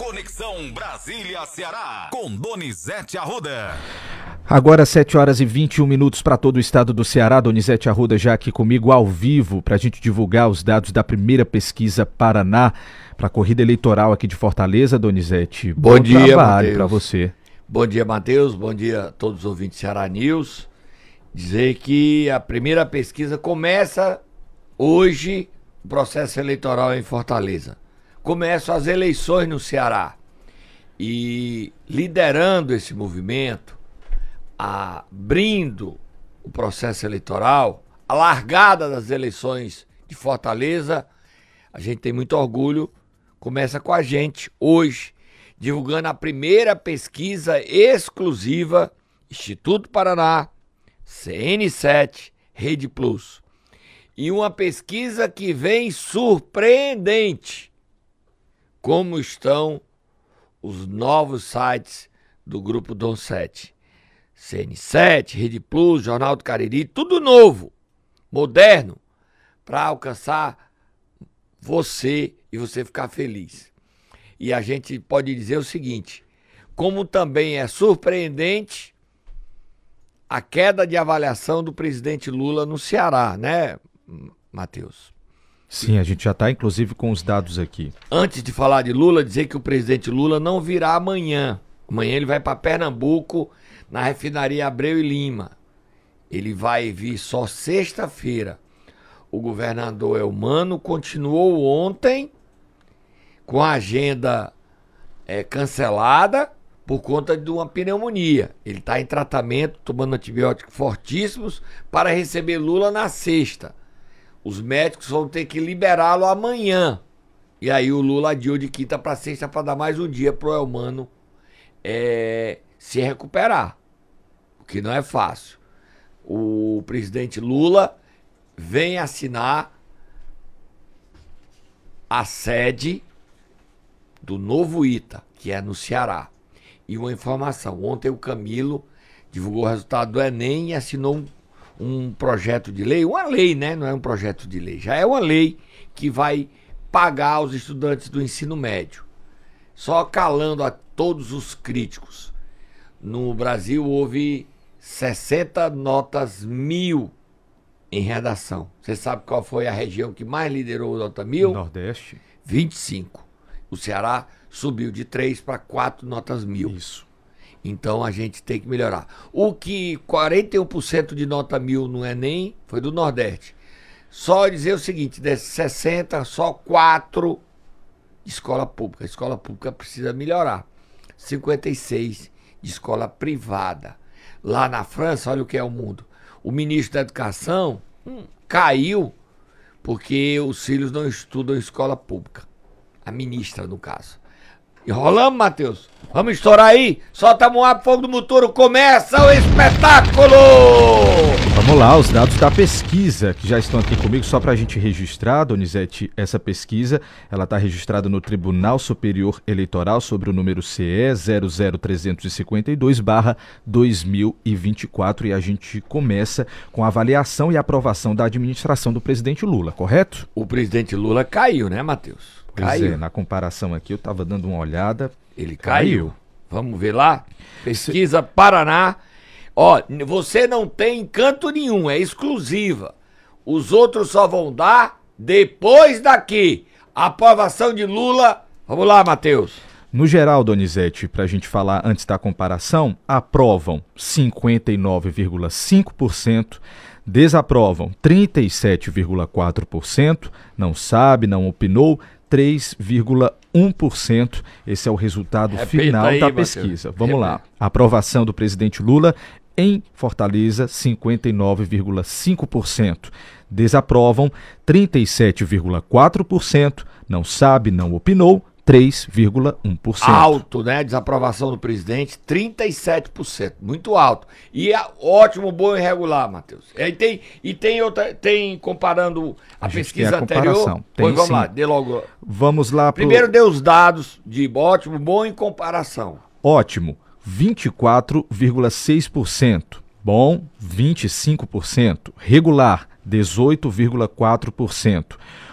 Conexão Brasília-Ceará, com Donizete Arruda. Agora 7 horas e 21 minutos para todo o estado do Ceará. Donizete Arruda já aqui comigo ao vivo para a gente divulgar os dados da primeira pesquisa Paraná para a corrida eleitoral aqui de Fortaleza, Donizete. Bom, Bom dia, trabalho para você. Bom dia, Matheus. Bom dia a todos os ouvintes Ceará News. Dizer que a primeira pesquisa começa hoje o processo eleitoral em Fortaleza começam as eleições no Ceará. E liderando esse movimento, abrindo o processo eleitoral, a largada das eleições de Fortaleza, a gente tem muito orgulho, começa com a gente hoje, divulgando a primeira pesquisa exclusiva Instituto Paraná, CN7, Rede Plus. E uma pesquisa que vem surpreendente como estão os novos sites do Grupo Dom 7. CN7, Rede Plus, Jornal do Cariri, tudo novo, moderno, para alcançar você e você ficar feliz. E a gente pode dizer o seguinte: como também é surpreendente a queda de avaliação do presidente Lula no Ceará, né, Matheus? Sim, a gente já está inclusive com os dados aqui. Antes de falar de Lula, dizer que o presidente Lula não virá amanhã. Amanhã ele vai para Pernambuco, na refinaria Abreu e Lima. Ele vai vir só sexta-feira. O governador Elmano continuou ontem com a agenda é, cancelada por conta de uma pneumonia. Ele está em tratamento, tomando antibióticos fortíssimos para receber Lula na sexta. Os médicos vão ter que liberá-lo amanhã. E aí o Lula adiou de quinta para sexta para dar mais um dia pro Elmano é, se recuperar. O que não é fácil. O presidente Lula vem assinar a sede do novo ITA, que é no Ceará. E uma informação: ontem o Camilo divulgou o resultado do Enem e assinou um um projeto de lei, uma lei, né? Não é um projeto de lei, já é uma lei que vai pagar os estudantes do ensino médio. Só calando a todos os críticos. No Brasil houve 60 notas mil em redação. Você sabe qual foi a região que mais liderou nota mil? Nordeste. 25. O Ceará subiu de 3 para 4 notas mil. Isso. Então a gente tem que melhorar. O que 41% de nota mil no Enem foi do Nordeste. Só dizer o seguinte: desses 60, só 4 de escola pública. A escola pública precisa melhorar. 56 de escola privada. Lá na França, olha o que é o mundo. O ministro da Educação hum, caiu porque os filhos não estudam escola pública. A ministra, no caso. Enrolamos, Matheus? Vamos estourar aí? Solta a Moab Fogo do Muturo, começa o espetáculo! Vamos lá, os dados da pesquisa que já estão aqui comigo, só para a gente registrar, Donizete, essa pesquisa, ela está registrada no Tribunal Superior Eleitoral sobre o número CE 00352-2024 e a gente começa com a avaliação e aprovação da administração do presidente Lula, correto? O presidente Lula caiu, né, Matheus? Pois caiu. é, na comparação aqui eu estava dando uma olhada. Ele caiu. caiu. Vamos ver lá? Pesquisa Paraná. Ó, você não tem canto nenhum, é exclusiva. Os outros só vão dar depois daqui. Aprovação de Lula. Vamos lá, Matheus. No geral, Donizete, para a gente falar antes da comparação, aprovam 59,5%, desaprovam 37,4%, não sabe, não opinou 3,1%. Esse é o resultado Repita final aí, da pesquisa. Vamos Repita. lá. A aprovação do presidente Lula em Fortaleza, 59,5%. Desaprovam 37,4%. Não sabe, não opinou, 3,1%. Alto, né? Desaprovação do presidente, 37%. Muito alto. E é ótimo, bom e regular, Matheus. E tem, e tem outra. Tem comparando a, a pesquisa a anterior. Tem, pois vamos sim. lá, dê logo. Vamos lá. Pro... Primeiro dê os dados de ótimo, bom em comparação. Ótimo, 24,6%. Bom, 25%. Regular, 18,4%.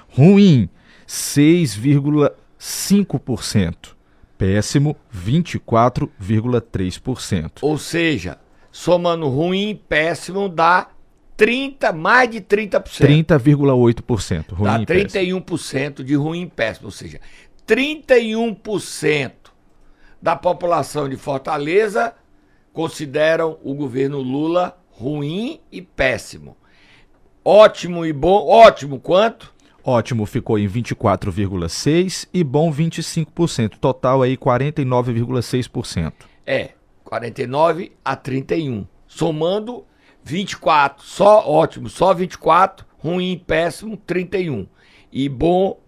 Ruim, 6,5%. 5%. Péssimo, 24,3%. Ou seja, somando ruim e péssimo dá 30, mais de 30%. 30,8%. Ruim dá e péssimo. 31% de ruim e péssimo. Ou seja, 31% da população de Fortaleza consideram o governo Lula ruim e péssimo. Ótimo e bom. Ótimo quanto? Ótimo ficou em 24,6% e bom 25%. Total aí 49,6%. É, 49 a 31. Somando 24, só ótimo, só 24, ruim péssimo 31. E bom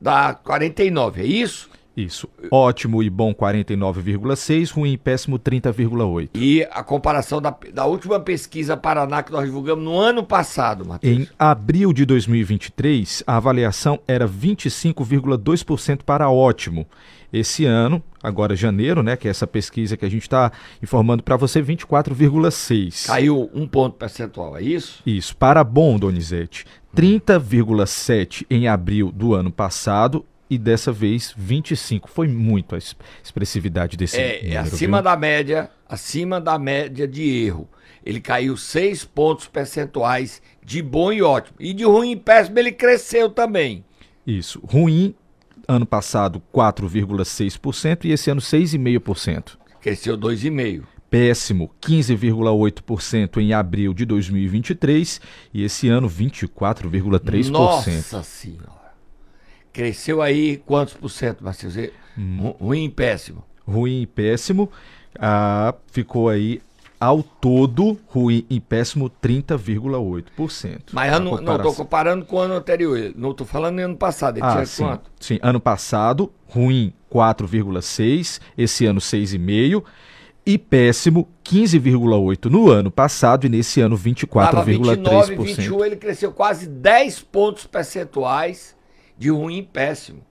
dá 49, é isso? Isso. Ótimo e bom 49,6, ruim e péssimo 30,8. E a comparação da, da última pesquisa Paraná que nós divulgamos no ano passado, Matheus. Em abril de 2023, a avaliação era 25,2% para ótimo. Esse ano, agora janeiro, né, que é essa pesquisa que a gente está informando para você, 24,6. Caiu um ponto percentual, é isso? Isso. Para bom, Donizete, 30,7 em abril do ano passado e dessa vez 25. Foi muito a expressividade desse é, número, é acima viu? da média, acima da média de erro. Ele caiu 6 pontos percentuais de bom e ótimo. E de ruim e péssimo ele cresceu também. Isso. Ruim, ano passado 4,6% e esse ano 6,5%. Cresceu 2,5%. Péssimo, 15,8% em abril de 2023 e esse ano 24,3%. Nossa Senhora. Cresceu aí quantos por cento, Marcelo? Hum. Ruim e péssimo. Ruim e péssimo. Ah, ficou aí ao todo, ruim e péssimo, 30,8%. Mas ano, não estou comparando com o ano anterior. Não estou falando no ano passado. Ele ah, tinha sim, quanto? Sim, ano passado, ruim 4,6%, esse ano 6,5%. E péssimo 15,8 no ano passado e nesse ano 24,3%. 21, ele cresceu quase 10 pontos percentuais de ruim e péssimo.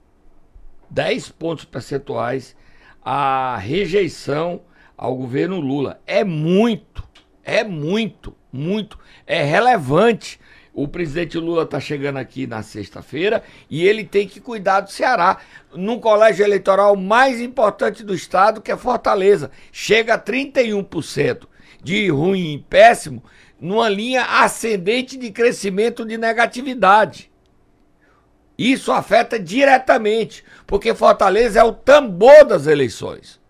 10 pontos percentuais a rejeição ao governo Lula. É muito, é muito, muito, é relevante. O presidente Lula está chegando aqui na sexta-feira e ele tem que cuidar do Ceará, num colégio eleitoral mais importante do estado, que é Fortaleza. Chega a 31% de ruim e péssimo, numa linha ascendente de crescimento de negatividade. Isso afeta diretamente, porque Fortaleza é o tambor das eleições.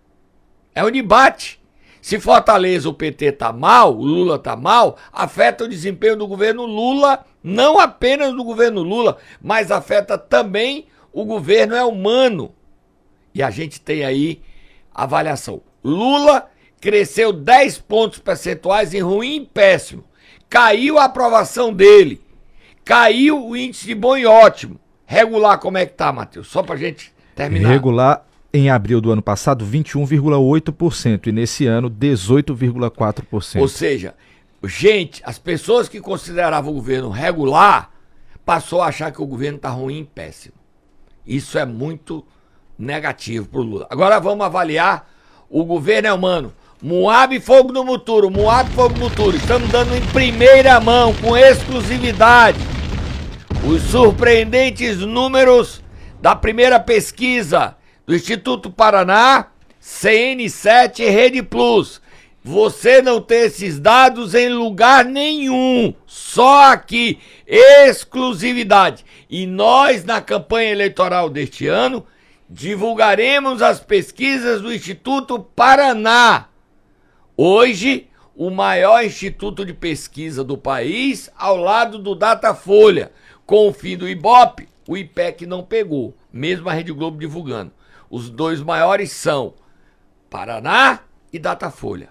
É o debate. Se Fortaleza o PT tá mal, o Lula tá mal, afeta o desempenho do governo Lula, não apenas do governo Lula, mas afeta também o governo é humano. E a gente tem aí avaliação. Lula cresceu 10 pontos percentuais em ruim e péssimo. Caiu a aprovação dele. Caiu o índice de bom e ótimo. Regular, como é que tá, Matheus? Só pra gente terminar. Regular, em abril do ano passado, 21,8% e nesse ano, 18,4%. Ou seja, gente, as pessoas que consideravam o governo regular passou a achar que o governo tá ruim e péssimo. Isso é muito negativo pro Lula. Agora vamos avaliar o governo é humano. Moab Fogo no Muturo, Moab Fogo no Muturo. Estamos dando em primeira mão, com exclusividade, os surpreendentes números da primeira pesquisa do Instituto Paraná, CN7 e Rede Plus. Você não tem esses dados em lugar nenhum, só aqui, exclusividade. E nós, na campanha eleitoral deste ano, divulgaremos as pesquisas do Instituto Paraná. Hoje, o maior instituto de pesquisa do país, ao lado do Datafolha, com o fim do Ibope, o IPEC não pegou, mesmo a Rede Globo divulgando. Os dois maiores são Paraná e Datafolha,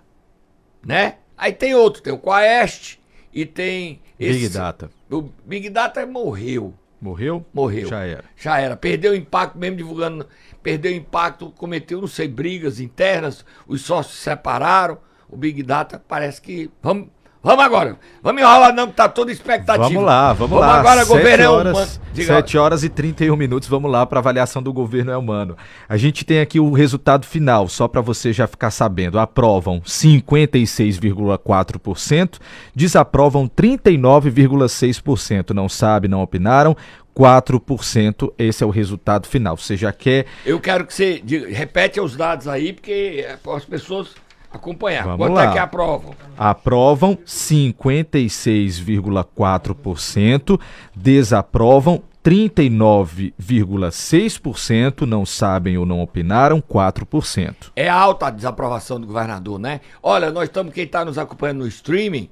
né? Aí tem outro, tem o Quaest e tem esse, Big Data. O Big Data morreu. Morreu? Morreu. Já era. Já era. Perdeu impacto mesmo divulgando. Perdeu impacto, cometeu, não sei, brigas internas, os sócios se separaram. O Big Data parece que. Vamos, Vamos agora. Vamos enrolar não, que tá toda expectativa. Vamos lá, vamos, vamos lá. Vamos agora, governo horas, é humano. 7 horas e 31 minutos, vamos lá para avaliação do governo é humano. A gente tem aqui o resultado final, só para você já ficar sabendo. Aprovam 56,4%, desaprovam 39,6%. Não sabe, não opinaram, 4%. Esse é o resultado final. Você já quer. Eu quero que você diga, repete os dados aí, porque é as pessoas acompanhar. Vamos Quanto lá. é que aprovam? Aprovam 56,4%, desaprovam 39,6%, não sabem ou não opinaram 4%. É alta a desaprovação do governador, né? Olha, nós estamos, quem está nos acompanhando no streaming,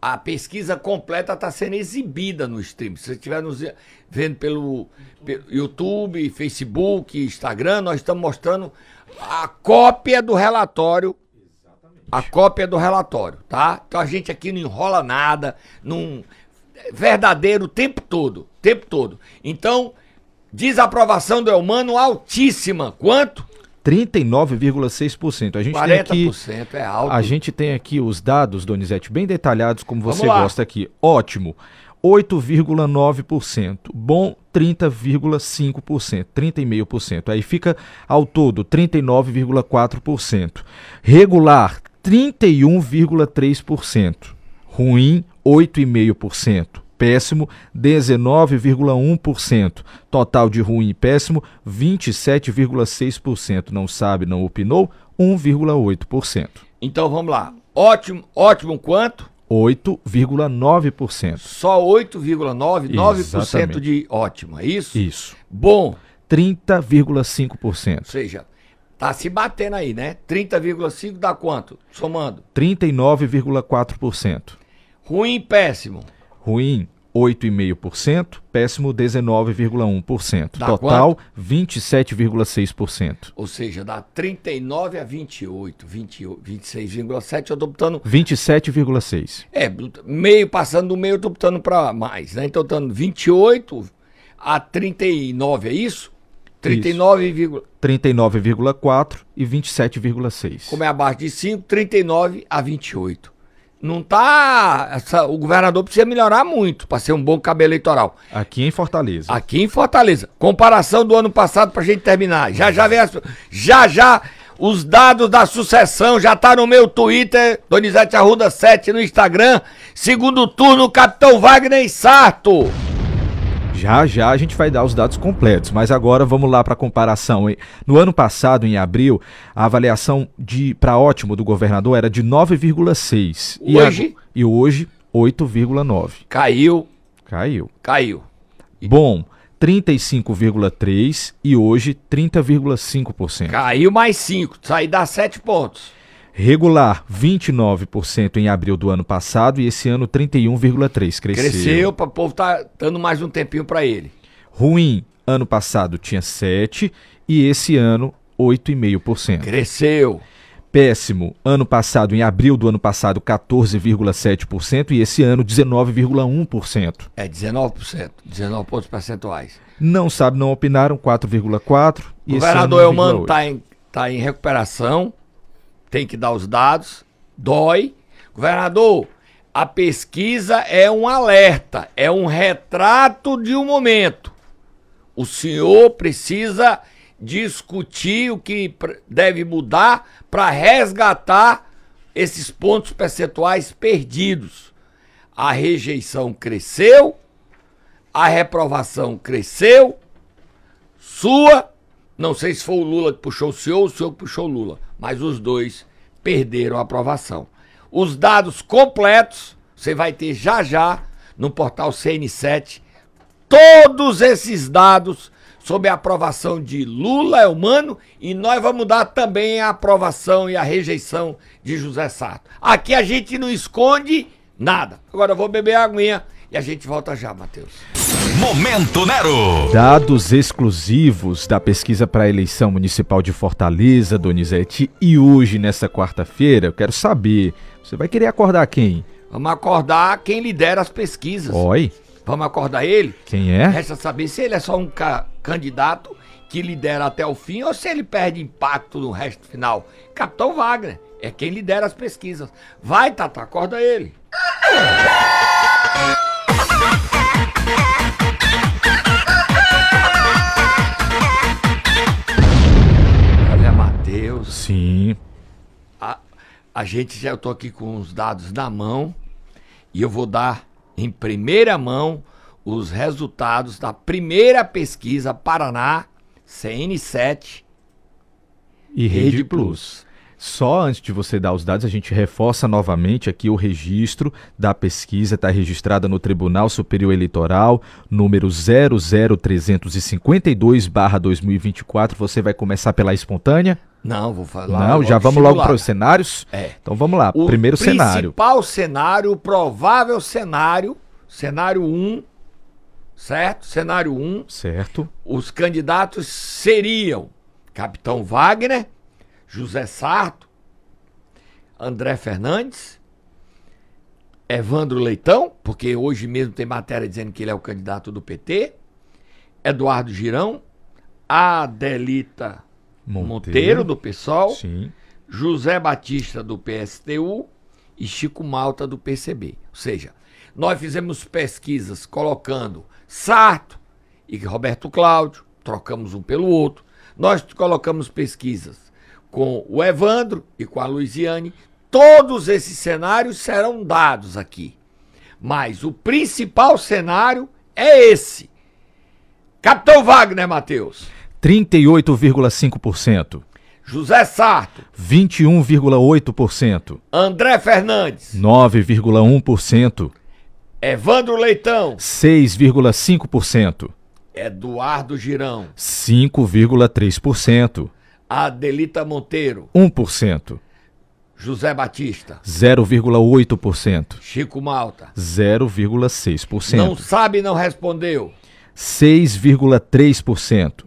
a pesquisa completa está sendo exibida no streaming. Se você estiver nos vendo pelo, pelo YouTube, Facebook, Instagram, nós estamos mostrando a cópia do relatório. A cópia do relatório, tá? Então a gente aqui não enrola nada, não. é Verdadeiro o tempo todo, tempo todo. Então, desaprovação do Elmano altíssima. Quanto? 39,6%. A gente tem aqui 40% é alto. A gente tem aqui os dados, Donizete, bem detalhados, como Vamos você lá. gosta aqui. Ótimo, 8,9%. Bom, 30,5%. 30,5%. Aí fica ao todo 39,4%. Regular, 31,3%. Ruim, 8,5%. Péssimo, 19,1%. Total de ruim e péssimo, 27,6%. Não sabe, não opinou, 1,8%. Então vamos lá. Ótimo, ótimo quanto? 8,9%. Só 8,9%, 9% Exatamente. de ótimo, é isso? Isso. Bom, 30,5%. ou seja, tá se batendo aí, né? 30,5 dá quanto? Somando. 39,4%. Ruim e péssimo. Ruim, 8,5%. Péssimo, 19,1%. Dá Total, 27,6%. Ou seja, dá 39 a 28, 28 26,7, eu tô botando 27,6%. É, meio passando do meio, eu tô botando pra mais, né? Então, dando 28 a 39, é isso? 39, vírgula- 39,4% e 27,6%. como é abaixo de 5, 39 a 28. Não tá. essa- o governador precisa melhorar muito para ser um bom cabo eleitoral. Aqui em Fortaleza. Aqui em Fortaleza. Comparação do ano passado pra gente terminar. Já já vem as, Já já os dados da sucessão já tá no meu Twitter, Donizete Arruda 7 no Instagram. Segundo turno, Capitão Wagner e Sarto. Já já a gente vai dar os dados completos, mas agora vamos lá para a comparação. No ano passado, em abril, a avaliação de para ótimo do governador era de 9,6 e Hoje? e hoje 8,9. Caiu, Caiu. caiu. Bom, 35,3 e hoje 30,5%. Caiu mais 5. Isso aí dá 7 pontos. Regular 29% em abril do ano passado e esse ano 31,3, cresceu. Cresceu para o povo tá dando mais um tempinho para ele. Ruim, ano passado tinha 7 e esse ano 8,5%. Cresceu. Péssimo, ano passado, em abril do ano passado, 14,7% e esse ano 19,1%. É 19%. 19 pontos percentuais. Não sabe, não opinaram, 4,4% O e governador ano Elmano 1,8%. está em, tá em recuperação, tem que dar os dados, dói. Governador, a pesquisa é um alerta, é um retrato de um momento. O senhor precisa discutir o que deve mudar para resgatar esses pontos percentuais perdidos. A rejeição cresceu, a reprovação cresceu, sua, não sei se foi o Lula que puxou o senhor ou o senhor que puxou o Lula, mas os dois perderam a aprovação. Os dados completos você vai ter já já no portal CN7 todos esses dados sobre a aprovação de Lula é humano e nós vamos dar também a aprovação e a rejeição de José Sarto. Aqui a gente não esconde nada. Agora eu vou beber a aguinha e a gente volta já, Matheus. Momento Nero. Dados exclusivos da pesquisa para a eleição municipal de Fortaleza, Donizete. E hoje, nessa quarta-feira, eu quero saber, você vai querer acordar quem? Vamos acordar quem lidera as pesquisas. Oi, Vamos acordar ele? quem é? Resta saber se ele é só um ca- candidato que lidera até o fim ou se ele perde impacto no resto final. Capitão Wagner é quem lidera as pesquisas. Vai, Tata, acorda ele. Olha, Matheus. Sim. A, a gente já eu tô aqui com os dados na mão e eu vou dar em primeira mão os resultados da primeira pesquisa Paraná CN7 E Rede, Rede Plus. Plus. Só antes de você dar os dados, a gente reforça novamente aqui o registro da pesquisa, está registrada no Tribunal Superior Eleitoral, número 00352-2024. Você vai começar pela espontânea? Não, vou falar. Não, já vamos logo para os cenário. cenários? É. Então vamos lá. O Primeiro cenário. principal cenário, o provável cenário, cenário 1, certo? Cenário 1, Certo. os candidatos seriam Capitão Wagner, José Sarto, André Fernandes, Evandro Leitão, porque hoje mesmo tem matéria dizendo que ele é o candidato do PT, Eduardo Girão, Adelita Monteiro, do PSOL, Sim. José Batista do PSTU e Chico Malta do PCB. Ou seja, nós fizemos pesquisas colocando Sarto e Roberto Cláudio, trocamos um pelo outro. Nós colocamos pesquisas com o Evandro e com a Luiziane. Todos esses cenários serão dados aqui. Mas o principal cenário é esse. Capitão Wagner, Matheus. 38,5%. José Sarto. 21,8%. André Fernandes. 9,1%. Evandro Leitão. 6,5%. Eduardo Girão. 5,3%. Adelita Monteiro. 1%. José Batista. 0,8%. Chico Malta. 0,6%. Não sabe, não respondeu. 6,3%.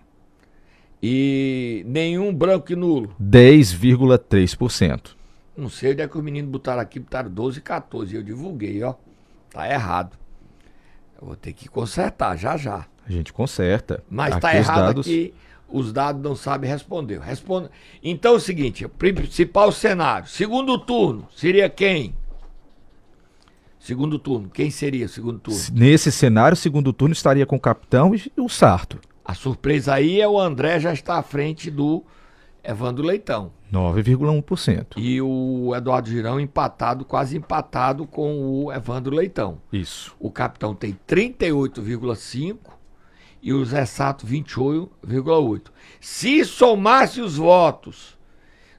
E nenhum branco e nulo. 10,3%. Não sei onde é que os meninos botaram aqui, botaram 12 e 14. Eu divulguei, ó. Tá errado. Eu vou ter que consertar já já. A gente conserta. Mas Aqui tá errado dados- aqui. Os dados não sabem responder. Responda. Então é o seguinte: o principal cenário. Segundo turno, seria quem? Segundo turno. Quem seria o segundo turno? Nesse cenário, o segundo turno estaria com o capitão e o Sarto. A surpresa aí é o André já está à frente do Evandro Leitão. 9,1%. E o Eduardo Girão empatado, quase empatado com o Evandro Leitão. Isso. O capitão tem 38,5 e o Zé Sato 28,8. Se somasse os votos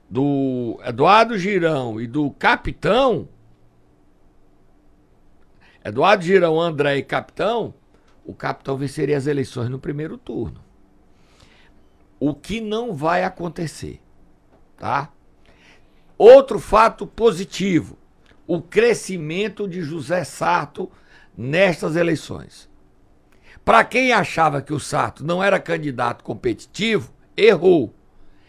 do Eduardo Girão e do capitão, Eduardo Girão, André e capitão, o capitão venceria as eleições no primeiro turno. O que não vai acontecer, tá? Outro fato positivo, o crescimento de José Sarto nestas eleições. Para quem achava que o Sarto não era candidato competitivo, errou.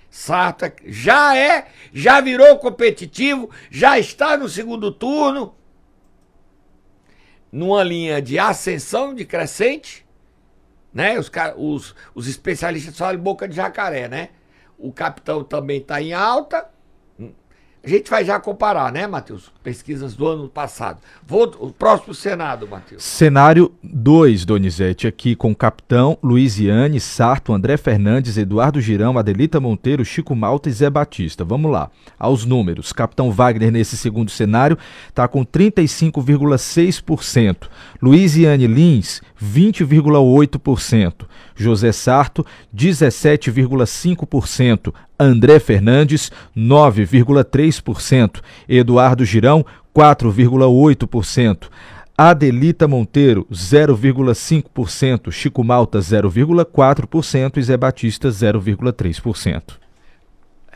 Sarto é- já é, já virou competitivo, já está no segundo turno, numa linha de ascensão, de crescente, né? Os, os, os especialistas falam boca de jacaré, né? O capitão também está em alta. A gente vai já comparar, né, Matheus? Pesquisas do ano passado. Vou, o próximo Senado, Matheus. Cenário 2, Donizete, aqui com capitão, Luiziane, Sarto, André Fernandes, Eduardo Girão, Adelita Monteiro, Chico Malta e Zé Batista. Vamos lá, aos números. Capitão Wagner, nesse segundo cenário, está com 35,6%. Luiziane Lins, 20,8%. José Sarto, 17,5%. André Fernandes, 9,3%. Eduardo Girão, 4,8%. Adelita Monteiro, 0,5%. Chico Malta, 0,4%. E Zé Batista, 0,3%.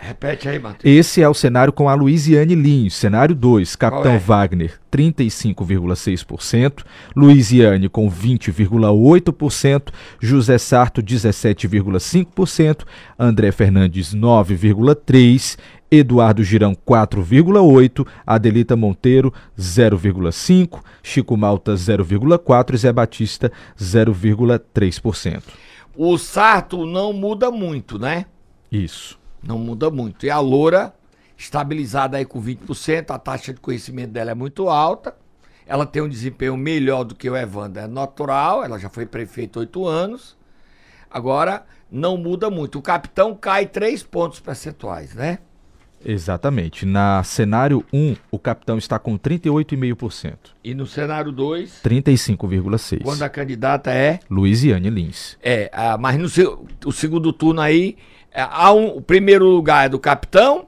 Repete aí, Matheus. Esse é o cenário com a Luiziane Lins. Cenário 2, Capitão é? Wagner, 35,6%. Luiziane com 20,8%. José Sarto, 17,5%. André Fernandes, 9,3%. Eduardo Girão, 4,8%. Adelita Monteiro, 0,5%. Chico Malta, 0,4%. E Zé Batista, 0,3%. O Sarto não muda muito, né? Isso. Não muda muito. E a Loura, estabilizada aí com 20%, a taxa de conhecimento dela é muito alta. Ela tem um desempenho melhor do que o Evandro. É natural, ela já foi prefeita oito anos. Agora, não muda muito. O capitão cai três pontos percentuais, né? Exatamente. Na cenário 1, o capitão está com 38,5%. E no cenário 2, 35,6%. quando a candidata é. Luiziane Lins. É, ah, mas no o segundo turno aí, há um, o primeiro lugar é do capitão,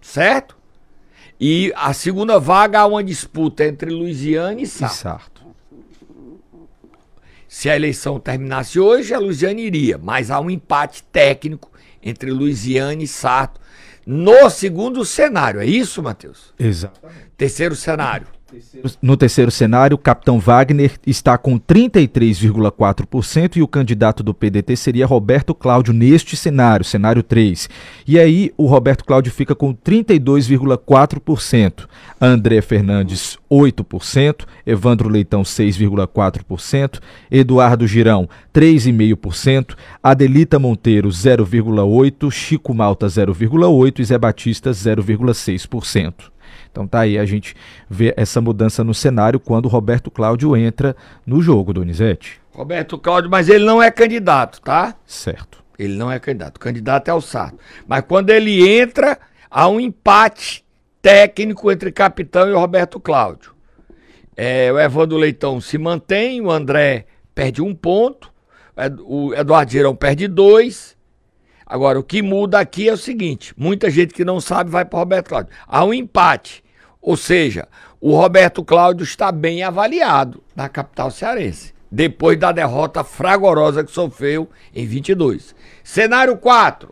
certo? E a segunda vaga há uma disputa entre Luiziane e E Sá. Sarto. Se a eleição terminasse hoje, a Luiziane iria, mas há um empate técnico entre Luiziane e Sarto no segundo cenário. É isso, Matheus? Exatamente. Terceiro cenário. No terceiro cenário, capitão Wagner está com 33,4% e o candidato do PDT seria Roberto Cláudio neste cenário, cenário 3. E aí o Roberto Cláudio fica com 32,4%, André Fernandes 8%, Evandro Leitão 6,4%, Eduardo Girão 3,5%, Adelita Monteiro 0,8%, Chico Malta 0,8% e Zé Batista 0,6%. Então tá aí, a gente vê essa mudança no cenário quando o Roberto Cláudio entra no jogo, Donizete. Roberto Cláudio, mas ele não é candidato, tá? Certo. Ele não é candidato. O candidato é o Sarto. Mas quando ele entra, há um empate técnico entre capitão e o Roberto Cláudio. É, o Evandro Leitão se mantém, o André perde um ponto, o Eduardo Girão perde dois. Agora, o que muda aqui é o seguinte: muita gente que não sabe vai para o Roberto Cláudio. Há um empate. Ou seja, o Roberto Cláudio está bem avaliado na capital cearense. Depois da derrota fragorosa que sofreu em 22. Cenário 4.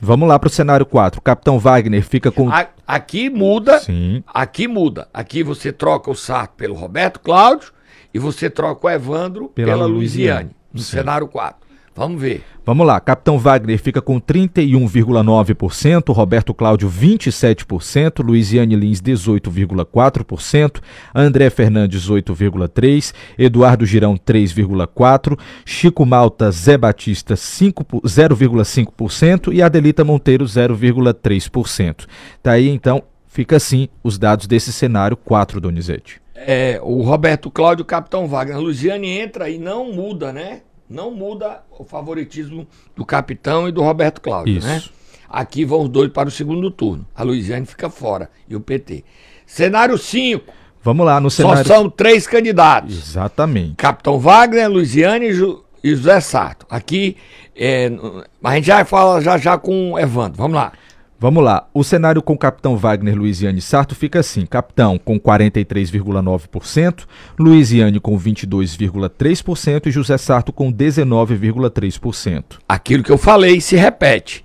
Vamos lá para o cenário 4. O capitão Wagner fica com. A- aqui muda. Sim. Aqui muda. Aqui você troca o Sarto pelo Roberto Cláudio e você troca o Evandro Pela pela, Luiziane. No cenário 4. Vamos ver. Vamos lá, capitão Wagner fica com 31,9%, Roberto Cláudio 27%, Luiziane Lins 18,4%, André Fernandes 8,3%, Eduardo Girão 3,4%, Chico Malta Zé Batista 5 po- 0,5% e Adelita Monteiro 0,3%. Tá aí então, fica assim os dados desse cenário 4, Donizete. É, o Roberto Cláudio, o capitão Wagner. Luiziane entra e não muda, né? Não muda o favoritismo do capitão e do Roberto Cláudio, Isso. né? Aqui vão os dois para o segundo turno. A Luiziane fica fora e o PT. Cenário 5. Vamos lá no Só cenário. são três candidatos. Exatamente. Capitão Wagner, Luiziane e, Ju- e José Sarto. Aqui, é, a gente já fala já já com o Evandro. Vamos lá. Vamos lá. O cenário com o capitão Wagner Luiziane Sarto fica assim: capitão com 43,9%, Luiziane com 22,3% e José Sarto com 19,3%. Aquilo que eu falei se repete.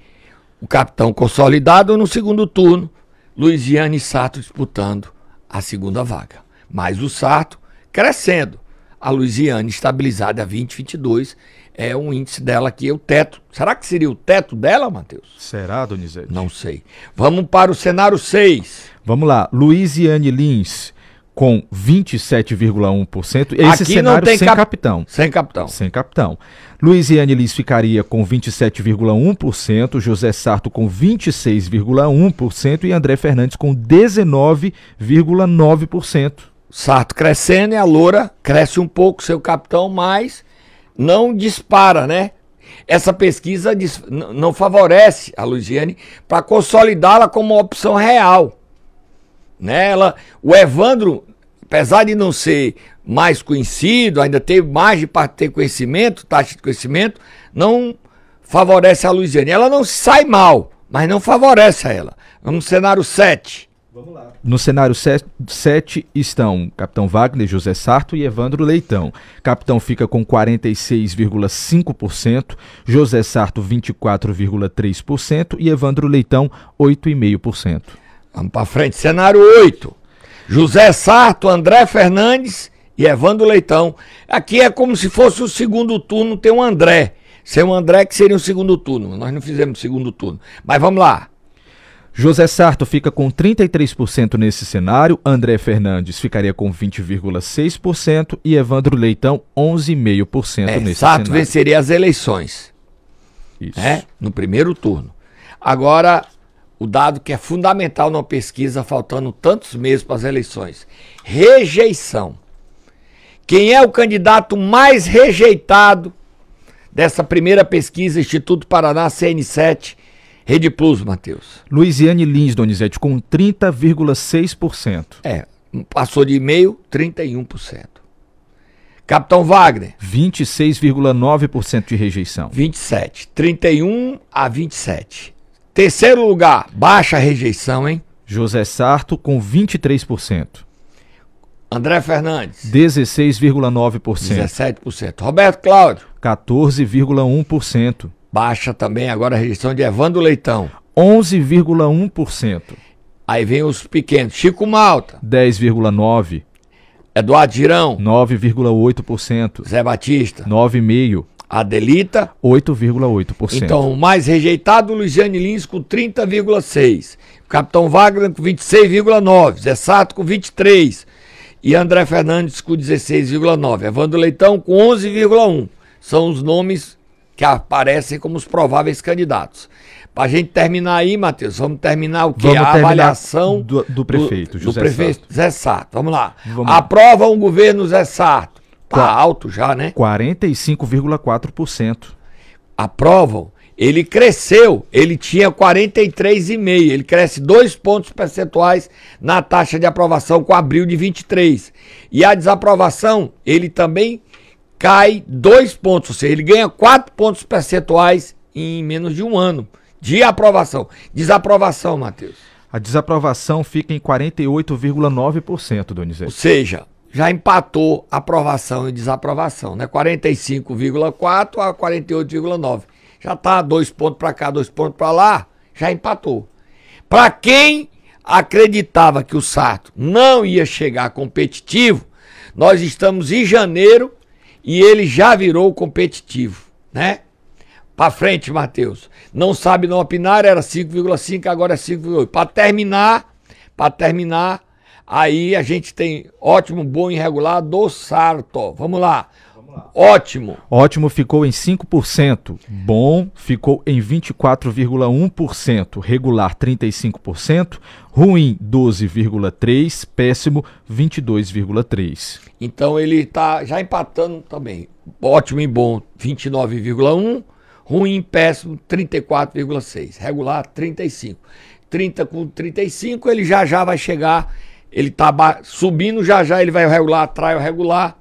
O capitão consolidado no segundo turno, Luiziane e Sarto disputando a segunda vaga. Mas o Sarto crescendo. A Luiziane estabilizada a 2022 é um índice dela aqui, é o teto. Será que seria o teto dela, Matheus? Será, Donizete? Não sei. Vamos para o cenário 6. Vamos lá. Luiziane Lins com 27,1%. Esse Aqui cenário não tem sem cap- capitão. Sem capitão. Sem capitão. Luiziane Lins ficaria com 27,1%, José Sarto com 26,1% e André Fernandes com 19,9%. Sarto crescendo e a Loura cresce um pouco, seu capitão, mas não dispara, né? Essa pesquisa não favorece a Luiziane para consolidá-la como uma opção real. Né? Ela, o Evandro, apesar de não ser mais conhecido, ainda ter margem para ter conhecimento, taxa de conhecimento, não favorece a Luiziane. Ela não sai mal, mas não favorece a ela. Vamos no cenário 7. No cenário 7 estão Capitão Wagner, José Sarto e Evandro Leitão. Capitão fica com 46,5%, José Sarto 24,3% e Evandro Leitão 8,5%. Vamos para frente. Cenário 8. José Sarto, André Fernandes e Evandro Leitão. Aqui é como se fosse o segundo turno, tem um André. Ser um André que seria o segundo turno. Nós não fizemos o segundo turno. Mas vamos lá. José Sarto fica com 33% nesse cenário, André Fernandes ficaria com 20,6% e Evandro Leitão 11,5% É, nesse Sarto cenário. venceria as eleições, Isso. né? No primeiro turno. Agora, o dado que é fundamental numa pesquisa, faltando tantos meses para as eleições: rejeição. Quem é o candidato mais rejeitado dessa primeira pesquisa, Instituto Paraná CN7, Rede Plus, Matheus. Luiziane Lins, Donizete, com 30,6%. É, passou de meio, 31%. Capitão Wagner, 26,9% de rejeição. 27. 31 a 27. Terceiro lugar, baixa rejeição, hein? José Sarto, com 23%. André Fernandes, 16,9%. 17%. Roberto Cláudio, 14,1%. Baixa também agora a rejeição de Evandro Leitão. 11,1%. Aí vem os pequenos. Chico Malta, 10,9%. Eduardo Girão, 9,8%. Zé Batista, 9,5%. Adelita. 8,8%. Então, o mais rejeitado, Luiziane Lins com 30,6%. Capitão Wagner com 26,9%. Zé Sato com 23%. E André Fernandes com 16,9%. Evandro Leitão com 11,1%. São os nomes que aparecem como os prováveis candidatos. Pra gente terminar aí, Matheus, vamos terminar o quê? Vamos a avaliação do- do prefeito, do, José prefeito Zé Sato. Vamos lá. Vamos. Aprova um governo Zé Sato. Tá Qua- alto já, né? 45,4%. aprovam, ele cresceu, ele tinha 43,5, ele cresce dois pontos percentuais na taxa de aprovação com abril de 23. E a desaprovação, ele também cai dois pontos, ou seja, ele ganha quatro pontos percentuais em menos de um ano de aprovação. Desaprovação, Matheus. A desaprovação fica em 48,9%, Ou Donizete. seja, já empatou aprovação e desaprovação, né? 45,4 a 48,9. Já tá dois pontos para cá, dois pontos para lá, já empatou. Para quem acreditava que o Sarto não ia chegar competitivo, nós estamos em janeiro e ele já virou competitivo, né? Para frente, Matheus. Não sabe não opinar, era 5,5, agora é 5,8. Para terminar, para terminar, aí a gente tem ótimo, bom e regular do Sarto. Vamos lá. Ótimo. Ótimo ficou em 5%, bom ficou em 24,1%, regular 35%, ruim 12,3%, péssimo 22,3%. Então ele tá já empatando também. Ótimo e bom, 29,1. Ruim e péssimo, 34,6. Regular, 35. 30 com 35, ele já já vai chegar. Ele tá ba- subindo, já já ele vai o regular, atrai o regular.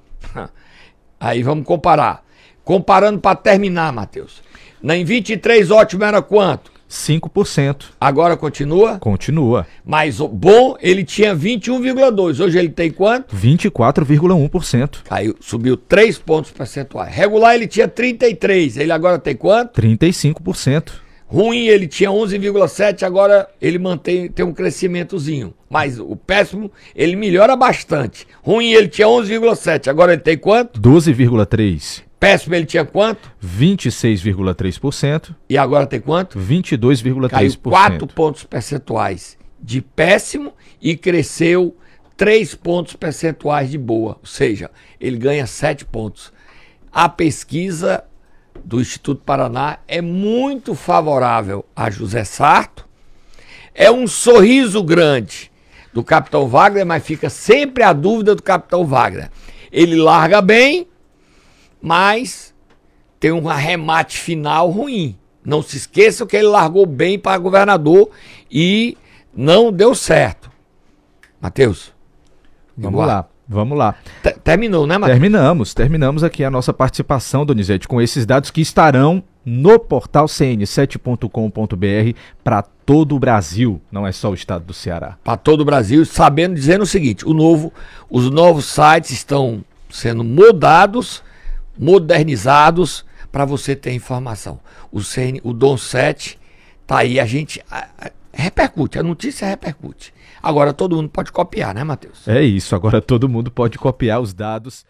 Aí vamos comparar. Comparando para terminar, Matheus. Em 23, ótimo era quanto? 5% Agora continua. continua, Mas o bom, ele tinha 21,2. Hoje ele tem quanto? 24,1%, Caiu, subiu 3 pontos percentuais. Regular ele tinha 33, ele agora tem quanto? 35%. Ruim ele tinha 11,7, agora ele mantém tem um crescimentozinho. Mas o péssimo, ele melhora bastante. Ruim ele tinha 11,7, agora ele tem quanto? 12,3%, Péssimo ele tinha quanto? 26,3%, E agora tem quanto? Caiu 22,3%. 4 pontos percentuais de péssimo e cresceu 3 pontos percentuais de boa. Ou seja, ele ganha 7 pontos. A pesquisa do Instituto Paraná é muito favorável a José Sarto. É um sorriso grande do Capitão Wagner, mas fica sempre a dúvida do Capitão Wagner. Ele larga bem, mas tem um arremate final ruim. Não se esqueçam que ele largou bem para governador e não deu certo. Matheus. Vamos lá, vamos lá. Te- Terminou, né, Matheus? Terminamos, terminamos aqui a nossa participação, Donizete, com esses dados que estarão no portal cn7.com.br para todo o Brasil, não é só o estado do Ceará. Para todo o Brasil, sabendo, dizendo o seguinte: o novo, os novos sites estão sendo mudados, modernizados para você ter informação. O CN, o Dom 7 tá aí, a gente a- a- repercute, a notícia repercute. Agora todo mundo pode copiar, né, Matheus? É isso, agora todo mundo pode copiar os dados